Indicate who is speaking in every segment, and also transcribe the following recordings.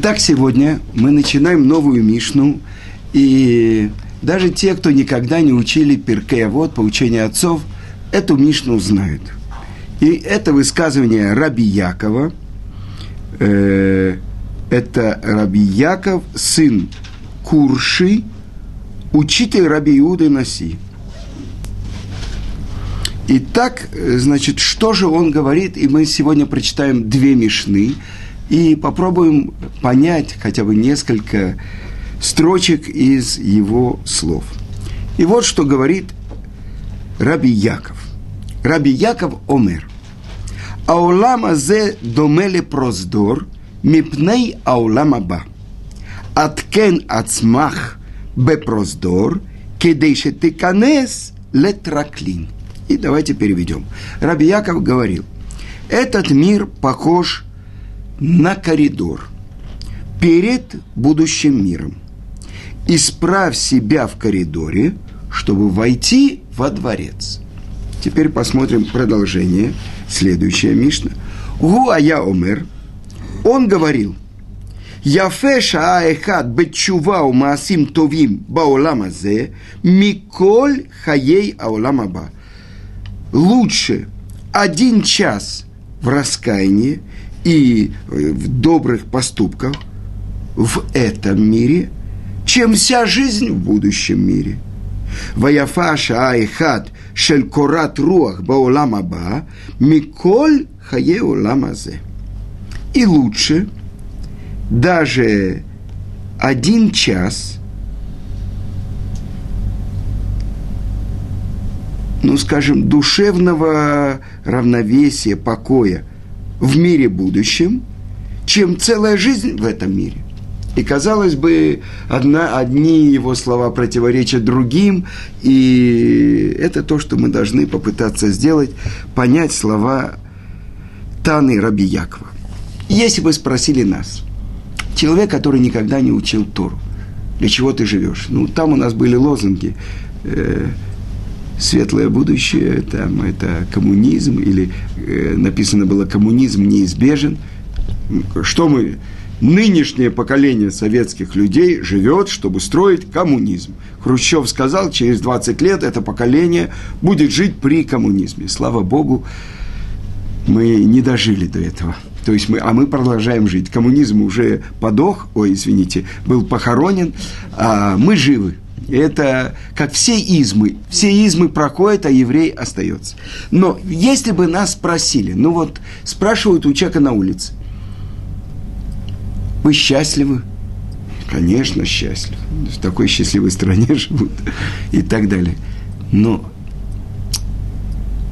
Speaker 1: Итак, сегодня мы начинаем новую Мишну, и даже те, кто никогда не учили Перкея, вот по учению отцов, эту Мишну знают. И это высказывание Раби Якова, э, это Раби Яков, сын Курши, учитель Раби Иуды Наси. Итак, значит, что же он говорит, и мы сегодня прочитаем две мишны, и попробуем понять хотя бы несколько строчек из его слов. И вот что говорит Раби Яков. Раби Яков Омер. Аулама зе домеле проздор мипней аулама ба. Аткен ацмах бе проздор кедейше тыканес летраклин. И давайте переведем. Раби Яков говорил, этот мир похож на коридор перед будущим миром. Исправь себя в коридоре, чтобы войти во дворец. Теперь посмотрим продолжение, следующая Мишна. Гуая Омер, он говорил, Яфеша Аэхад Бетчува Умасим Товим Бауламазе Миколь Хаей Ауламаба. Лучше один час в раскаянии, и э, в добрых поступках в этом мире, чем вся жизнь в будущем мире. Ваяфаша айхат шель корат руах баулама ба миколь хае уламазе. И лучше даже один час, ну, скажем, душевного равновесия, покоя в мире будущем, чем целая жизнь в этом мире. И, казалось бы, одна, одни его слова противоречат другим, и это то, что мы должны попытаться сделать, понять слова Таны Раби Якова. Если бы спросили нас, человек, который никогда не учил Тору, для чего ты живешь? Ну, там у нас были лозунги, э, светлое будущее, там это коммунизм, или э, написано было коммунизм неизбежен. Что мы, нынешнее поколение советских людей живет, чтобы строить коммунизм. Хрущев сказал, через 20 лет это поколение будет жить при коммунизме. Слава Богу, мы не дожили до этого. То есть мы, а мы продолжаем жить. Коммунизм уже подох, ой, извините, был похоронен, а мы живы. Это как все измы. Все измы проходят, а еврей остается. Но если бы нас спросили, ну вот спрашивают у человека на улице, вы счастливы? Конечно, счастливы. В такой счастливой стране живут и так далее. Но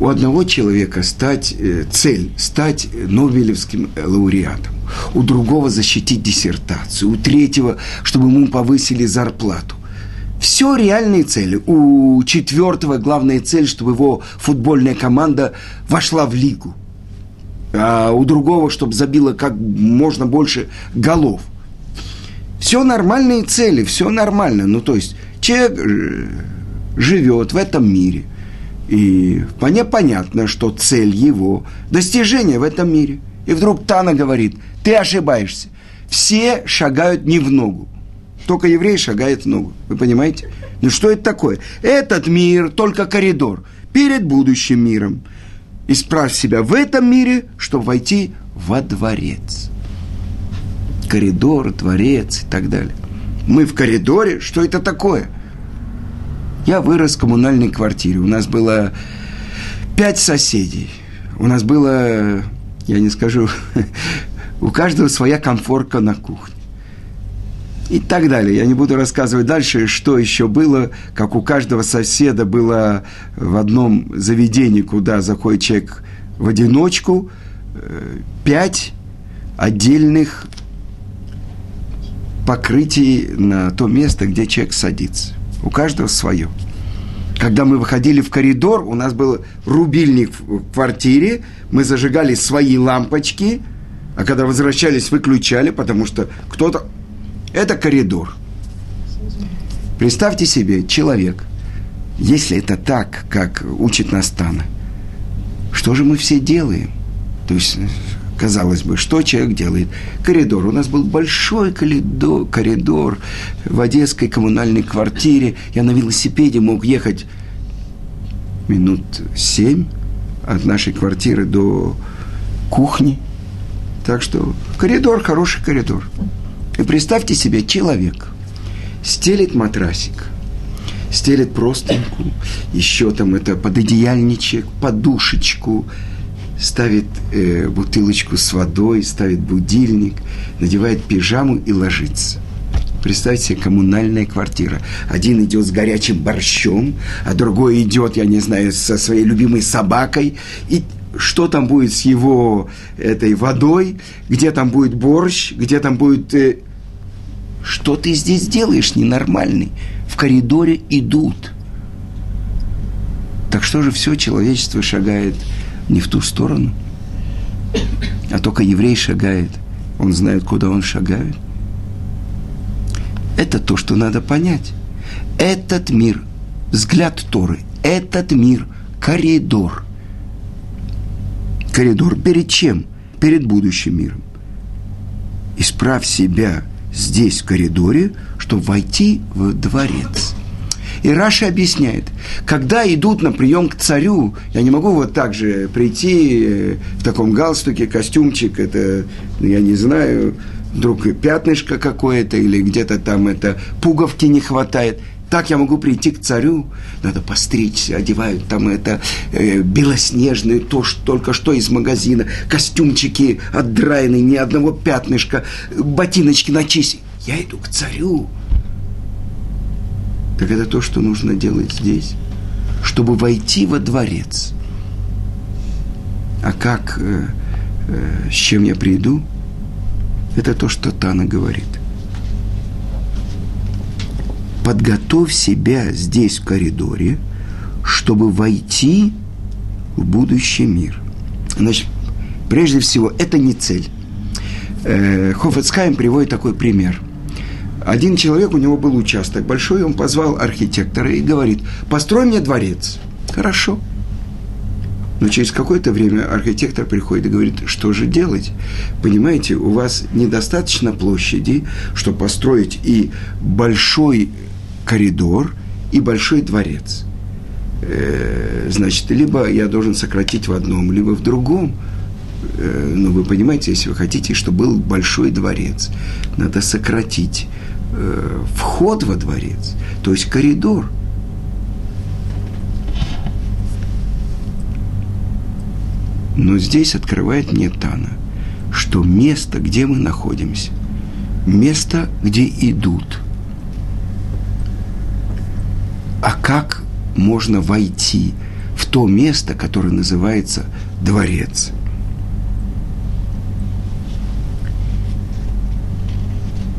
Speaker 1: у одного человека стать э, цель, стать Нобелевским лауреатом, у другого защитить диссертацию, у третьего, чтобы ему повысили зарплату. Все реальные цели. У четвертого главная цель, чтобы его футбольная команда вошла в лигу. А у другого, чтобы забило как можно больше голов. Все нормальные цели, все нормально. Ну, то есть, человек э, живет в этом мире. И вполне понятно, что цель его – достижение в этом мире. И вдруг Тана говорит, ты ошибаешься. Все шагают не в ногу. Только еврей шагает в ногу. Вы понимаете? Ну что это такое? Этот мир только коридор перед будущим миром. Исправь себя в этом мире, чтобы войти во дворец. Коридор, дворец и так далее. Мы в коридоре? Что это такое? Я вырос в коммунальной квартире. У нас было пять соседей. У нас было, я не скажу, у каждого своя комфорка на кухне и так далее. Я не буду рассказывать дальше, что еще было, как у каждого соседа было в одном заведении, куда заходит человек в одиночку, э, пять отдельных покрытий на то место, где человек садится. У каждого свое. Когда мы выходили в коридор, у нас был рубильник в квартире, мы зажигали свои лампочки, а когда возвращались, выключали, потому что кто-то это коридор. Представьте себе, человек, если это так, как учит Настана, что же мы все делаем? То есть, Казалось бы, что человек делает? Коридор. У нас был большой коридор, коридор в одесской коммунальной квартире. Я на велосипеде мог ехать минут семь от нашей квартиры до кухни. Так что коридор, хороший коридор. И представьте себе, человек стелит матрасик, стелит простынку, еще там это пододеяльничек, подушечку, ставит э, бутылочку с водой, ставит будильник, надевает пижаму и ложится. Представьте себе, коммунальная квартира. Один идет с горячим борщом, а другой идет, я не знаю, со своей любимой собакой. И что там будет с его этой водой, где там будет борщ, где там будет... Э, что ты здесь делаешь, ненормальный? В коридоре идут. Так что же все человечество шагает не в ту сторону, а только еврей шагает. Он знает, куда он шагает. Это то, что надо понять. Этот мир, взгляд Торы, этот мир, коридор. Коридор перед чем? Перед будущим миром. Исправь себя здесь, в коридоре, чтобы войти в дворец. И Раша объясняет, когда идут на прием к царю, я не могу вот так же прийти э, в таком галстуке, костюмчик, это, я не знаю, вдруг пятнышко какое-то или где-то там это пуговки не хватает. Так я могу прийти к царю, надо постричься, одевают там это э, белоснежное, то, что только что из магазина, костюмчики отдраенные, ни одного пятнышка, ботиночки начистить. Я иду к царю, так это то, что нужно делать здесь, чтобы войти во дворец. А как, э, э, с чем я приду, это то, что Тана говорит. Подготовь себя здесь, в коридоре, чтобы войти в будущий мир. Значит, прежде всего, это не цель. Э, Хофецкайм приводит такой пример. Один человек, у него был участок большой, он позвал архитектора и говорит, построй мне дворец. Хорошо. Но через какое-то время архитектор приходит и говорит, что же делать? Понимаете, у вас недостаточно площади, чтобы построить и большой коридор, и большой дворец. Э, значит, либо я должен сократить в одном, либо в другом. Э, ну, вы понимаете, если вы хотите, чтобы был большой дворец, надо сократить э, вход во дворец, то есть коридор. Но здесь открывает мне Тана, что место, где мы находимся, место, где идут. А как можно войти в то место, которое называется дворец?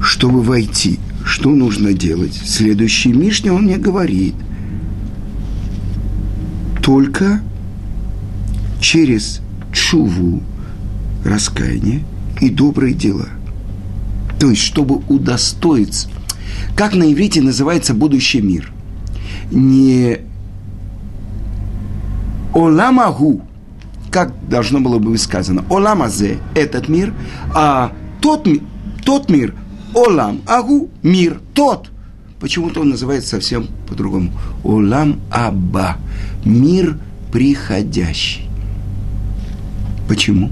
Speaker 1: Чтобы войти, что нужно делать? Следующий Мишня он мне говорит. Только через чуву, раскаяние и добрые дела. То есть, чтобы удостоиться. Как на иврите называется будущий мир? Не Оламагу, как должно было бы сказано, Оламазе – этот мир, а тот, тот мир – Олам Агу – мир тот. Почему-то он называется совсем по-другому. Олам Аба – мир приходящий. Почему?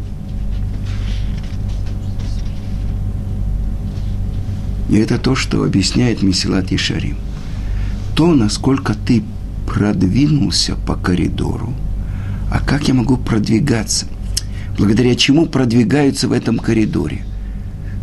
Speaker 1: И это то, что объясняет Месилат Ишарим. То, насколько ты продвинулся по коридору, а как я могу продвигаться? Благодаря чему продвигаются в этом коридоре –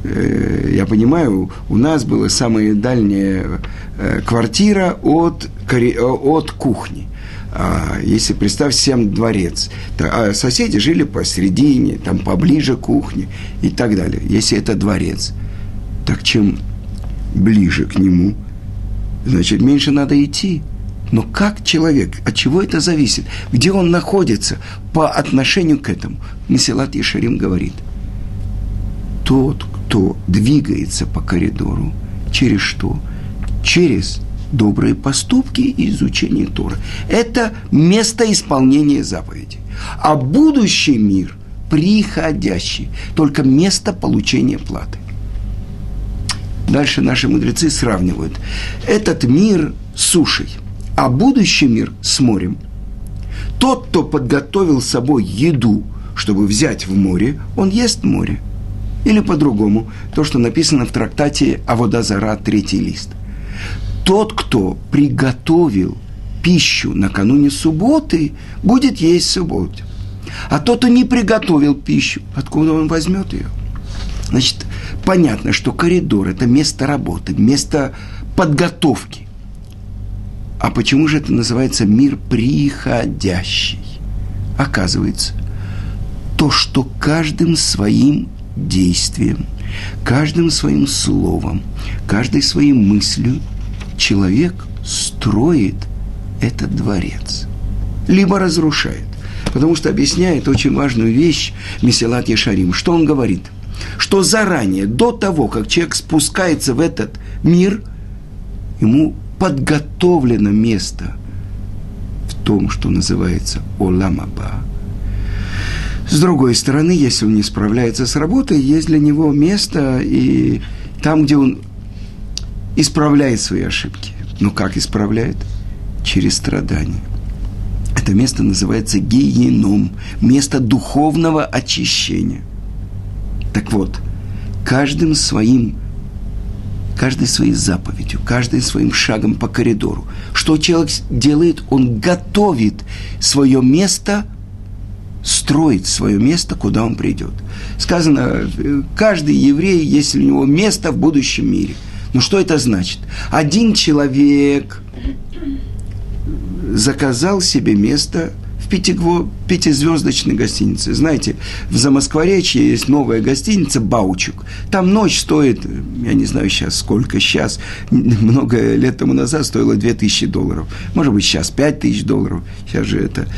Speaker 1: Э, я понимаю, у нас была самая дальняя э, квартира от, э, от кухни. А если представь всем дворец, а соседи жили посередине, там поближе к кухне и так далее. Если это дворец, так чем ближе к нему, значит, меньше надо идти. Но как человек, от чего это зависит? Где он находится по отношению к этому? Месилат Ешарим говорит. Тот, кто двигается по коридору, через что? Через добрые поступки и изучение Тора. Это место исполнения заповедей. А будущий мир приходящий, только место получения платы. Дальше наши мудрецы сравнивают этот мир с сушей, а будущий мир с морем. Тот, кто подготовил с собой еду, чтобы взять в море, он ест море. Или по-другому, то, что написано в трактате Аводазара, третий лист. Тот, кто приготовил пищу накануне субботы, будет есть в субботе. А тот, кто не приготовил пищу, откуда он возьмет ее? Значит, понятно, что коридор – это место работы, место подготовки. А почему же это называется мир приходящий? Оказывается, то, что каждым своим действием, каждым своим словом, каждой своей мыслью человек строит этот дворец. Либо разрушает. Потому что объясняет очень важную вещь Меселат Ешарим. Что он говорит? Что заранее, до того, как человек спускается в этот мир, ему подготовлено место в том, что называется Оламаба. С другой стороны, если он не справляется с работой, есть для него место и там, где он исправляет свои ошибки. Но как исправляет? Через страдания. Это место называется гиеном, место духовного очищения. Так вот, каждым своим, каждой своей заповедью, каждым своим шагом по коридору, что человек делает, он готовит свое место, строит свое место, куда он придет. Сказано, каждый еврей, если у него место в будущем мире. Но что это значит? Один человек заказал себе место пятигво, пятизвездочной гостинице. Знаете, в Замоскворечье есть новая гостиница «Баучук». Там ночь стоит, я не знаю сейчас сколько, сейчас, много лет тому назад стоило 2000 долларов. Может быть, сейчас 5000 долларов. Сейчас же это...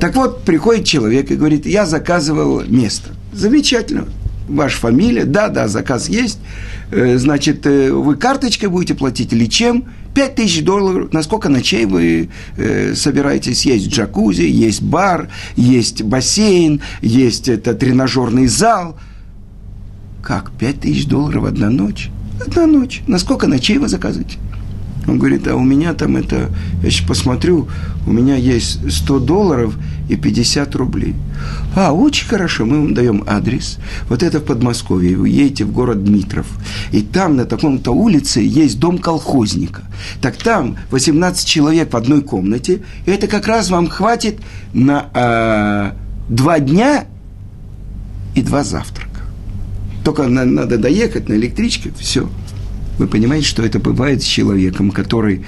Speaker 1: Так вот, приходит человек и говорит, я заказывал место. Замечательно. Ваша фамилия, да, да, заказ есть. Э, значит, э, вы карточкой будете платить или чем? 5 тысяч долларов, на сколько ночей вы э, собираетесь? Есть джакузи, есть бар, есть бассейн, есть это тренажерный зал. Как, 5 тысяч долларов одна ночь? Одна ночь. На сколько ночей вы заказываете? Он говорит, а у меня там это, я сейчас посмотрю, у меня есть 100 долларов и 50 рублей. А, очень хорошо, мы вам даем адрес. Вот это в Подмосковье, вы едете в город Дмитров. И там на таком-то улице есть дом колхозника. Так там 18 человек в одной комнате, и это как раз вам хватит на э, два дня и два завтрака. Только на, надо доехать на электричке, все – вы понимаете, что это бывает с человеком, который,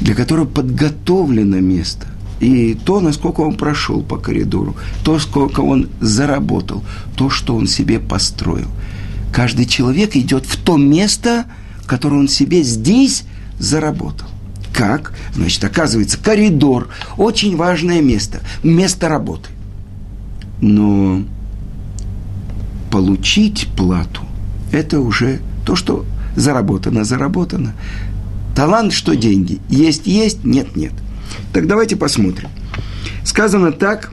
Speaker 1: для которого подготовлено место. И то, насколько он прошел по коридору, то, сколько он заработал, то, что он себе построил. Каждый человек идет в то место, которое он себе здесь заработал. Как? Значит, оказывается, коридор – очень важное место, место работы. Но получить плату – это уже то, что заработано, заработано. Талант, что деньги? Есть, есть, нет, нет. Так давайте посмотрим. Сказано так,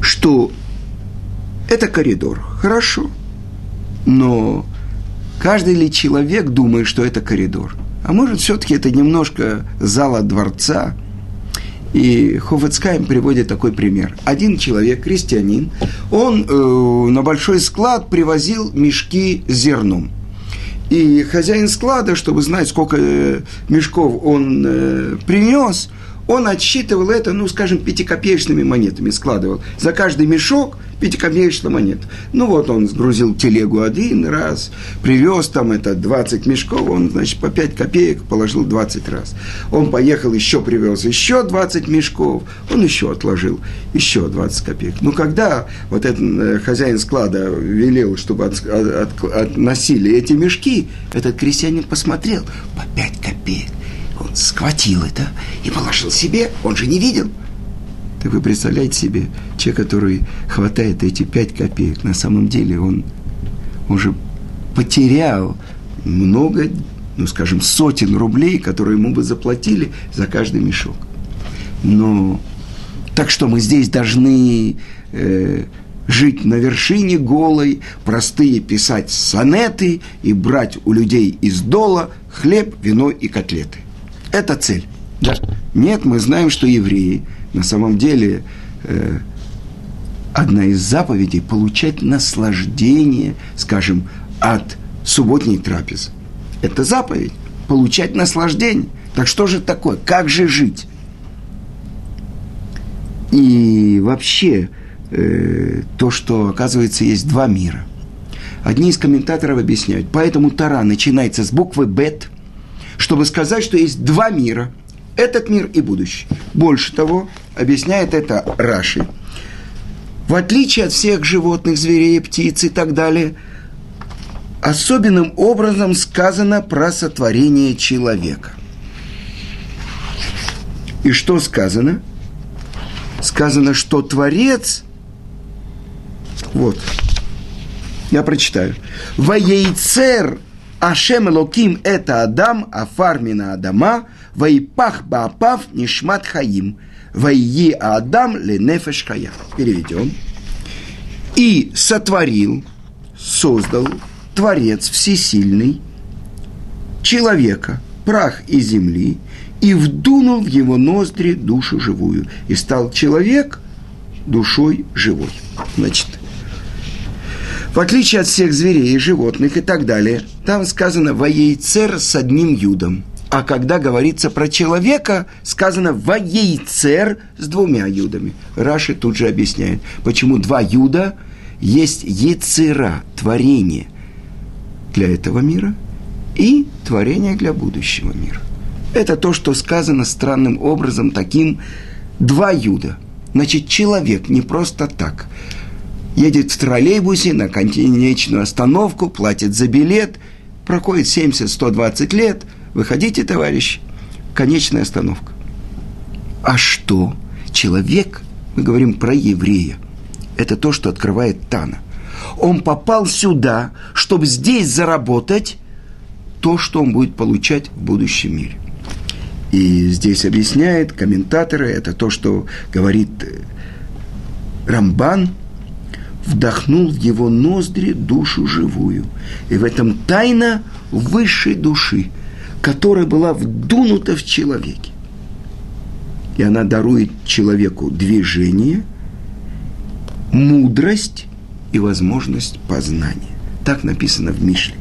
Speaker 1: что это коридор, хорошо, но каждый ли человек думает, что это коридор? А может, все-таки это немножко зала дворца, и Хофецкайм приводит такой пример. Один человек, крестьянин, он э, на большой склад привозил мешки с зерном. И хозяин склада, чтобы знать, сколько э, мешков он э, принес, он отсчитывал это, ну, скажем, пятикопеечными монетами складывал. За каждый мешок пятикопеечная монета. Ну, вот он сгрузил телегу один раз, привез там это 20 мешков, он, значит, по 5 копеек положил 20 раз. Он поехал, еще привез еще 20 мешков, он еще отложил еще 20 копеек. Ну, когда вот этот э, хозяин склада велел, чтобы от, от, от, относили эти мешки, этот крестьянин посмотрел, по 5 копеек он схватил это и положил себе, он же не видел. Так вы представляете себе, человек, который хватает эти пять копеек, на самом деле он уже потерял много, ну, скажем, сотен рублей, которые ему бы заплатили за каждый мешок. Но так что мы здесь должны э, жить на вершине голой, простые писать сонеты и брать у людей из дола хлеб, вино и котлеты. Это цель. Да. Нет, мы знаем, что евреи на самом деле э, одна из заповедей получать наслаждение, скажем, от субботней трапезы. Это заповедь получать наслаждение. Так что же такое? Как же жить? И вообще, э, то, что, оказывается, есть два мира. Одни из комментаторов объясняют, поэтому Тара начинается с буквы «бет», чтобы сказать, что есть два мира. Этот мир и будущий. Больше того, объясняет это Раши. В отличие от всех животных, зверей, птиц и так далее, особенным образом сказано про сотворение человека. И что сказано? Сказано, что Творец, вот, я прочитаю, «Ваейцер Ашем Элоким это Адам, Афармина Адама, Ваипах Баапав Нишмат Хаим, Вайи Адам Ленефеш Хая». Переведем. «И сотворил, создал Творец Всесильный человека, прах и земли, и вдунул в его ноздри душу живую, и стал человек душой живой. Значит, в отличие от всех зверей, животных и так далее, там сказано «воейцер» с одним юдом. А когда говорится про человека, сказано «воейцер» с двумя юдами. Раши тут же объясняет, почему два юда есть яцера, творение для этого мира и творение для будущего мира. Это то, что сказано странным образом, таким два юда. Значит, человек не просто так. Едет в троллейбусе на конечную остановку, платит за билет, проходит 70-120 лет, выходите, товарищ, конечная остановка. А что? Человек, мы говорим про еврея, это то, что открывает Тана. Он попал сюда, чтобы здесь заработать то, что он будет получать в будущем мире. И здесь объясняет комментаторы, это то, что говорит э, Рамбан, вдохнул в его ноздри душу живую. И в этом тайна высшей души, которая была вдунута в человеке. И она дарует человеку движение, мудрость и возможность познания. Так написано в Мишле.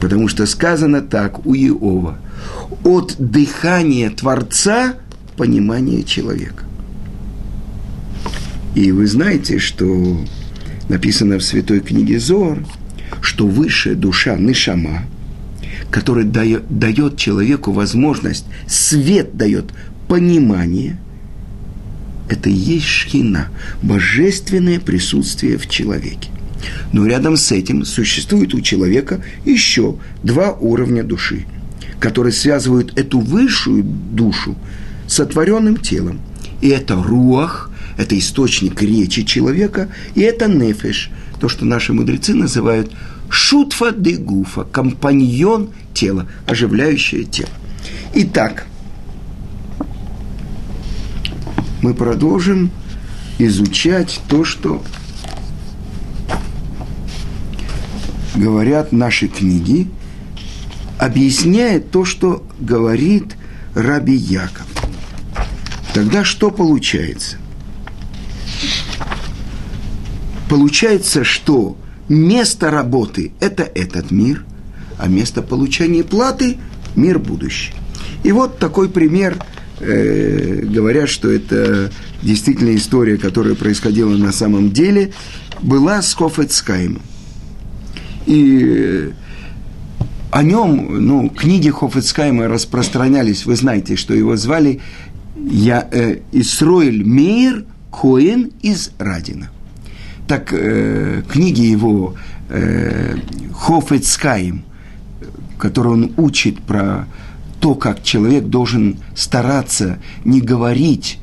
Speaker 1: Потому что сказано так у Иова – от дыхания Творца понимание человека. И вы знаете, что написано в Святой книге Зор, что высшая душа Нишама, которая дает, человеку возможность, свет дает понимание, это и есть шхина, божественное присутствие в человеке. Но рядом с этим существует у человека еще два уровня души – которые связывают эту высшую душу с сотворенным телом. И это руах, это источник речи человека, и это нефеш, то, что наши мудрецы называют шутфа де гуфа, компаньон тела, оживляющее тело. Итак, мы продолжим изучать то, что говорят наши книги – объясняет то, что говорит Раби Яков. Тогда что получается? Получается, что место работы – это этот мир, а место получения платы – мир будущий. И вот такой пример, э, говорят, что это действительно история, которая происходила на самом деле, была с Хофецкаймом. И о нем, ну, книги Хофицкайма распространялись, вы знаете, что его звали я, э, Исроэль Мейр Коэн из Радина. Так э, книги его э, Хофицкайм, который он учит про то, как человек должен стараться не говорить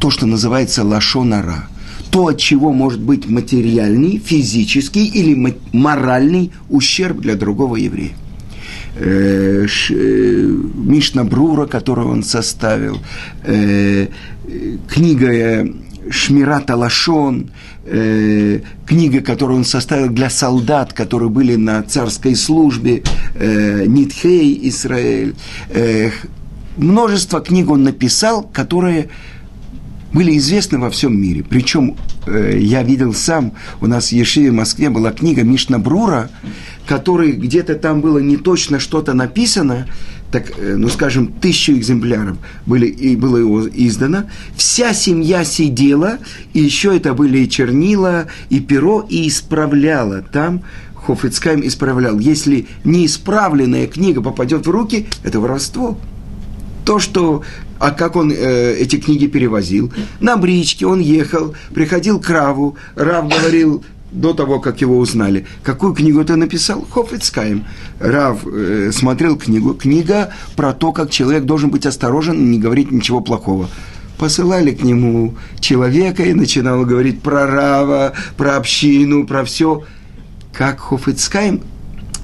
Speaker 1: то, что называется лашонара – то, от чего может быть материальный, физический или моральный ущерб для другого еврея. э, э, Мишна Брура, которую он составил, э, книга Шмират Алашон, э, книга, которую он составил для солдат, которые были на царской службе, э, Нитхей Израиль. Э, множество книг он написал, которые были известны во всем мире. Причем э, я видел сам, у нас в Ешиве в Москве была книга Мишна Брура, которой где-то там было не точно что-то написано, так, э, ну, скажем, тысячу экземпляров были, и было его издано. Вся семья сидела, и еще это были и чернила, и перо, и исправляла. Там Хофицкайм исправлял. Если неисправленная книга попадет в руки, это воровство то, что а как он э, эти книги перевозил? На бричке он ехал, приходил к Раву, Рав говорил, до того, как его узнали. Какую книгу ты написал? Хофицкаем. Рав э, смотрел книгу. Книга про то, как человек должен быть осторожен и не говорить ничего плохого. Посылали к нему человека и начинал говорить про Рава, про общину, про все. Как Хофицкаем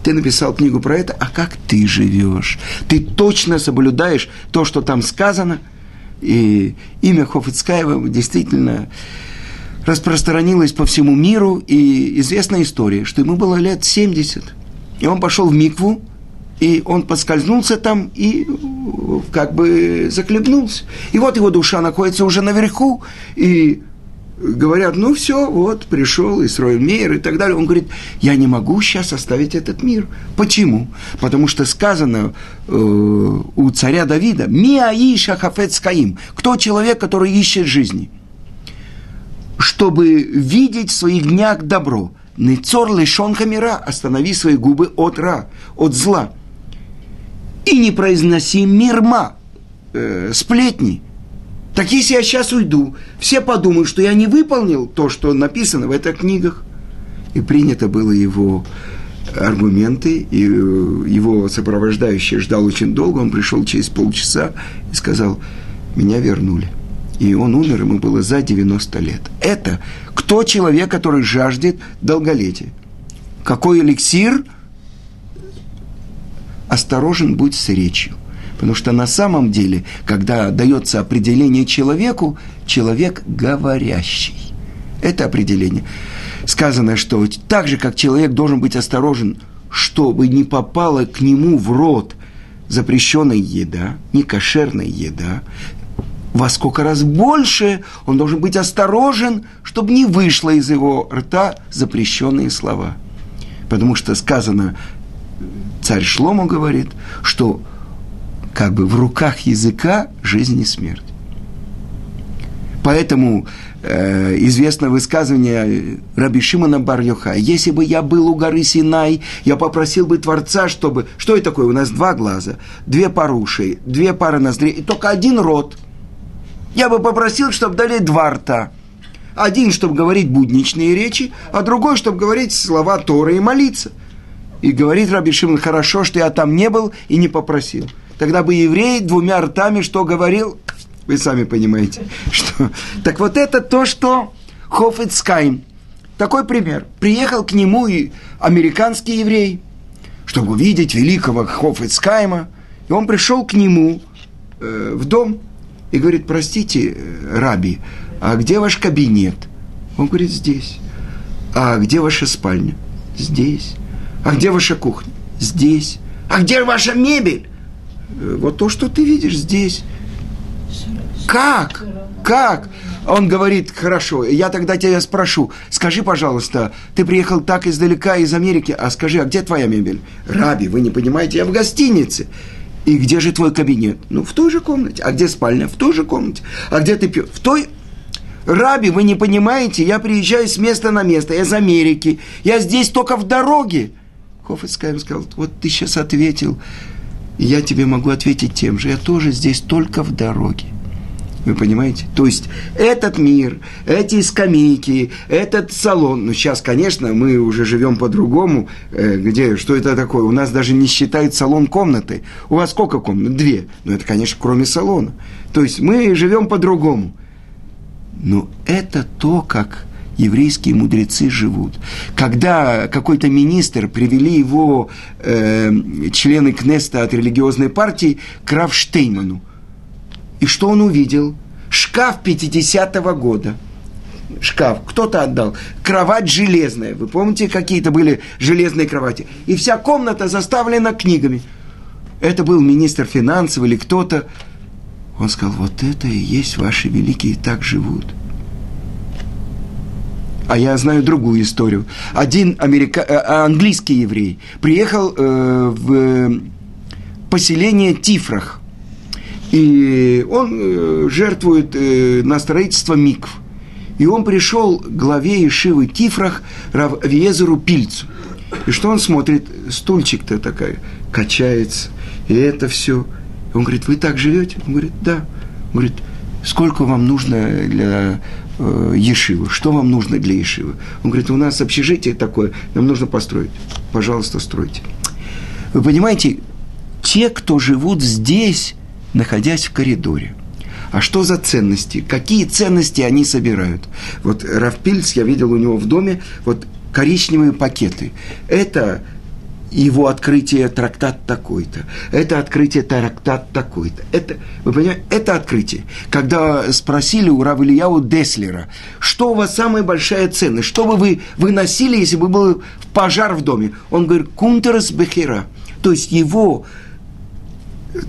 Speaker 1: ты написал книгу про это, а как ты живешь? Ты точно соблюдаешь то, что там сказано? И имя Хофицкаева действительно распространилось по всему миру, и известная история, что ему было лет 70. И он пошел в Микву, и он подскользнулся там и как бы захлебнулся. И вот его душа находится уже наверху, и говорят, ну все, вот, пришел Исроил Мейер и так далее. Он говорит, я не могу сейчас оставить этот мир. Почему? Потому что сказано э, у царя Давида, «Миаиша хафет скаим» – кто человек, который ищет жизни, чтобы видеть в своих днях добро. Нецор лишон камера, останови свои губы от ра, от зла. И не произноси мирма, э, сплетни – так если я сейчас уйду, все подумают, что я не выполнил то, что написано в этих книгах. И принято было его аргументы, и э, его сопровождающий ждал очень долго, он пришел через полчаса и сказал, меня вернули. И он умер, ему было за 90 лет. Это кто человек, который жаждет долголетия? Какой эликсир? Осторожен будь с речью. Потому что на самом деле, когда дается определение человеку, человек говорящий. Это определение. Сказано, что так же, как человек должен быть осторожен, чтобы не попала к нему в рот запрещенная еда, некошерная еда, во сколько раз больше он должен быть осторожен, чтобы не вышло из его рта запрещенные слова. Потому что сказано, царь Шлому говорит, что как бы в руках языка жизнь и смерть. Поэтому э, известно высказывание Раби Шимона бар Если бы я был у горы Синай, я попросил бы Творца, чтобы... Что это такое? У нас два глаза, две пары ушей, две пары ноздрей и только один рот. Я бы попросил, чтобы дали два рта. Один, чтобы говорить будничные речи, а другой, чтобы говорить слова Торы и молиться. И говорит Раби Шимон, хорошо, что я там не был и не попросил тогда бы еврей двумя ртами что говорил? Вы сами понимаете. Что... Так вот это то, что Хофицкайм. Такой пример. Приехал к нему и американский еврей, чтобы увидеть великого Хофицкайма. И он пришел к нему э, в дом и говорит, простите, э, Раби, а где ваш кабинет? Он говорит, здесь. А где ваша спальня? Здесь. А где ваша кухня? Здесь. А где ваша мебель? Э, вот то, что ты видишь здесь. Как? Как? Он говорит, хорошо, я тогда тебя спрошу, скажи, пожалуйста, ты приехал так издалека, из Америки, а скажи, а где твоя мебель? Раби, вы не понимаете, я в гостинице. И где же твой кабинет? Ну, в той же комнате. А где спальня? В той же комнате. А где ты пьешь? В той... Раби, вы не понимаете, я приезжаю с места на место, я из Америки, я здесь только в дороге. Хофицкайм сказал, вот ты сейчас ответил, я тебе могу ответить тем же. Я тоже здесь только в дороге. Вы понимаете? То есть этот мир, эти скамейки, этот салон, ну сейчас, конечно, мы уже живем по-другому, э, где, что это такое? У нас даже не считают салон комнаты. У вас сколько комнат? Две. Ну это, конечно, кроме салона. То есть мы живем по-другому. Но это то, как еврейские мудрецы живут. Когда какой-то министр привели его э, члены Кнеста от религиозной партии к Равштейману. И что он увидел? Шкаф 50-го года – шкаф, кто-то отдал. Кровать железная. Вы помните, какие-то были железные кровати? И вся комната заставлена книгами. Это был министр финансов или кто-то. Он сказал, вот это и есть ваши великие так живут. А я знаю другую историю. Один америка... Э, английский еврей приехал э, в поселение Тифрах. И он э, жертвует э, на строительство микв. И он пришел к главе Ишивы Тифрах Равьезеру Пильцу. И что он смотрит? Стульчик-то такая качается. И это все. Он говорит, вы так живете? Он говорит, да. Он говорит, сколько вам нужно для э, Ешивы? Что вам нужно для Ешивы? Он говорит, у нас общежитие такое, нам нужно построить. Пожалуйста, стройте. Вы понимаете, те, кто живут здесь, находясь в коридоре, а что за ценности? Какие ценности они собирают? Вот Рафпильс, я видел у него в доме, вот коричневые пакеты. Это его открытие трактат такой-то, это открытие трактат такой-то. Это, вы понимаете, это открытие. Когда спросили у Равильяу Деслера, что у вас самая большая ценность, что бы вы выносили, если бы был пожар в доме? Он говорит, кунтерс бехера. То есть его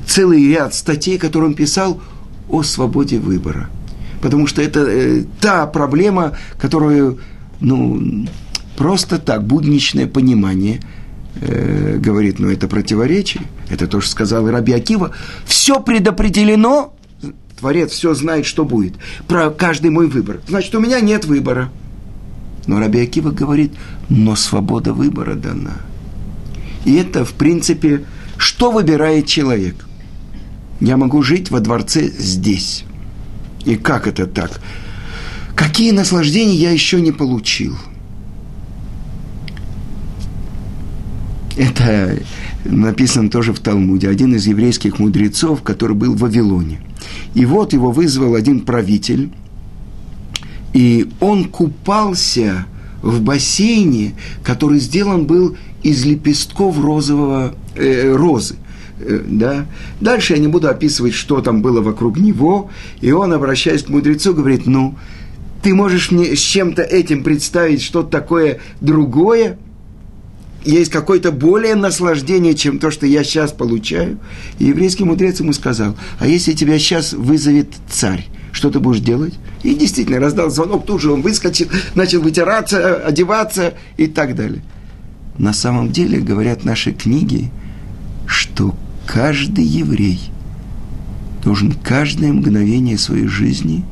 Speaker 1: целый ряд статей, которые он писал о свободе выбора. Потому что это э, та проблема, которую, ну, просто так, будничное понимание э, говорит, ну, это противоречие, это то, что сказал Раби Акива, все предопределено, Творец все знает, что будет, про каждый мой выбор. Значит, у меня нет выбора. Но Раби Акива говорит, но свобода выбора дана. И это, в принципе, что выбирает человек – я могу жить во дворце здесь. И как это так? Какие наслаждения я еще не получил? Это написано тоже в Талмуде. Один из еврейских мудрецов, который был в Вавилоне. И вот его вызвал один правитель, и он купался в бассейне, который сделан был из лепестков розового, э, розы. Э, да. Дальше я не буду описывать, что там было вокруг него, и он, обращаясь к мудрецу, говорит, ну, ты можешь мне с чем-то этим представить что-то такое другое? Есть какое-то более наслаждение, чем то, что я сейчас получаю? И еврейский мудрец ему сказал, а если тебя сейчас вызовет царь, что ты будешь делать? И действительно, раздал звонок, тут же он выскочил, начал вытираться, одеваться и так далее. На самом деле, говорят наши книги, что каждый еврей должен каждое мгновение своей жизни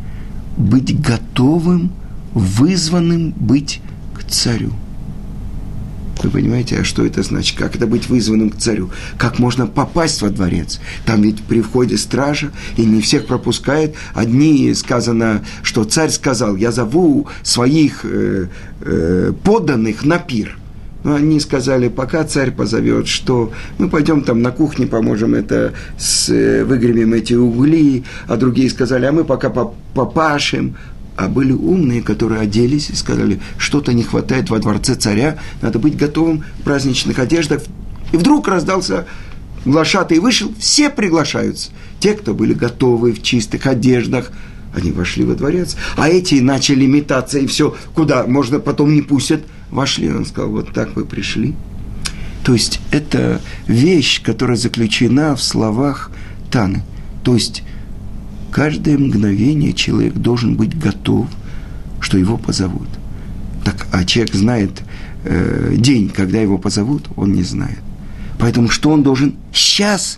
Speaker 1: быть готовым, вызванным быть к царю. Вы понимаете, а что это значит? Как это быть вызванным к царю? Как можно попасть во дворец? Там ведь при входе стража, и не всех пропускает. Одни сказано, что царь сказал, я зову своих э, э, подданных на пир. Но они сказали, пока царь позовет, что мы пойдем там на кухне, поможем это, с, э, выгребем эти угли, а другие сказали, а мы пока попашем. А были умные, которые оделись и сказали, что-то не хватает во дворце царя, надо быть готовым в праздничных одеждах. И вдруг раздался глашатый вышел, все приглашаются. Те, кто были готовы в чистых одеждах, они вошли во дворец. А эти начали метаться, и все, куда, можно потом не пустят – вошли, он сказал, вот так вы пришли. То есть это вещь, которая заключена в словах Таны. То есть каждое мгновение человек должен быть готов, что его позовут. Так, а человек знает э, день, когда его позовут, он не знает. Поэтому что он должен сейчас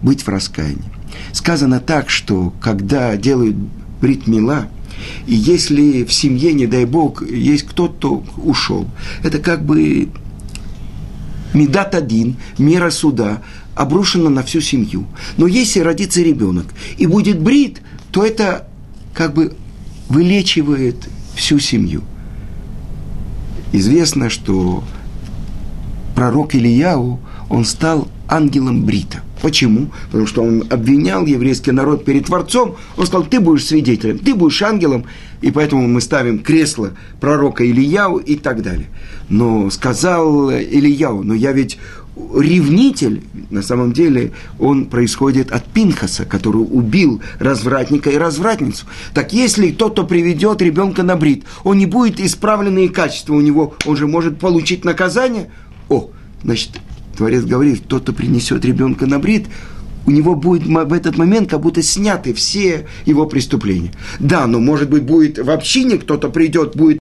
Speaker 1: быть в раскаянии? Сказано так, что когда делают бритмила, и если в семье, не дай бог, есть кто-то ушел, это как бы медат один, мера суда, обрушена на всю семью. Но если родится ребенок и будет брит, то это как бы вылечивает всю семью. Известно, что пророк Ильяу, он стал ангелом Брита. Почему? Потому что он обвинял еврейский народ перед Творцом. Он сказал, ты будешь свидетелем, ты будешь ангелом, и поэтому мы ставим кресло пророка Ильяу и так далее. Но сказал Ильяу, но я ведь ревнитель, на самом деле, он происходит от Пинхаса, который убил развратника и развратницу. Так если тот, кто приведет ребенка на брит, он не будет исправленные качества у него, он же может получить наказание. О, значит, Творец говорит, тот, кто принесет ребенка на брит, у него будет в этот момент как будто сняты все его преступления. Да, но может быть будет в общине кто-то придет, будет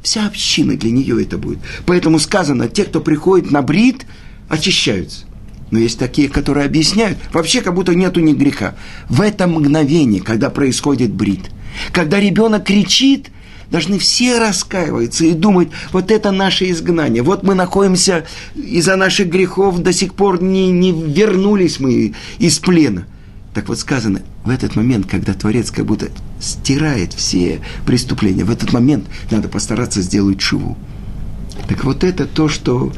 Speaker 1: вся община для нее это будет. Поэтому сказано, те, кто приходит на брит, очищаются. Но есть такие, которые объясняют, вообще как будто нету ни греха. В это мгновение, когда происходит брит, когда ребенок кричит, должны все раскаиваться и думать, вот это наше изгнание, вот мы находимся из-за наших грехов, до сих пор не, не вернулись мы из плена. Так вот сказано, в этот момент, когда Творец как будто стирает все преступления, в этот момент надо постараться сделать шиву. Так вот это то, что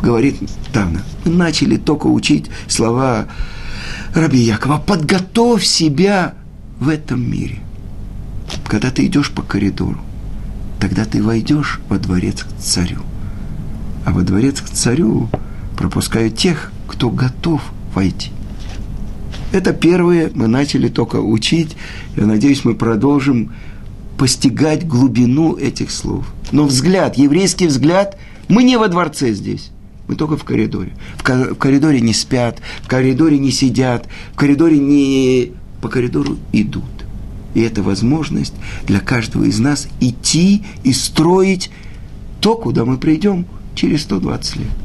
Speaker 1: говорит Тана. Мы начали только учить слова Раби Якова. Подготовь себя в этом мире. Когда ты идешь по коридору, тогда ты войдешь во дворец к царю. А во дворец к царю пропускают тех, кто готов войти. Это первое, мы начали только учить. Я надеюсь, мы продолжим постигать глубину этих слов. Но взгляд, еврейский взгляд, мы не во дворце здесь. Мы только в коридоре. В, коридоре не спят, в коридоре не сидят, в коридоре не... По коридору идут. И это возможность для каждого из нас идти и строить то, куда мы придем через 120 лет.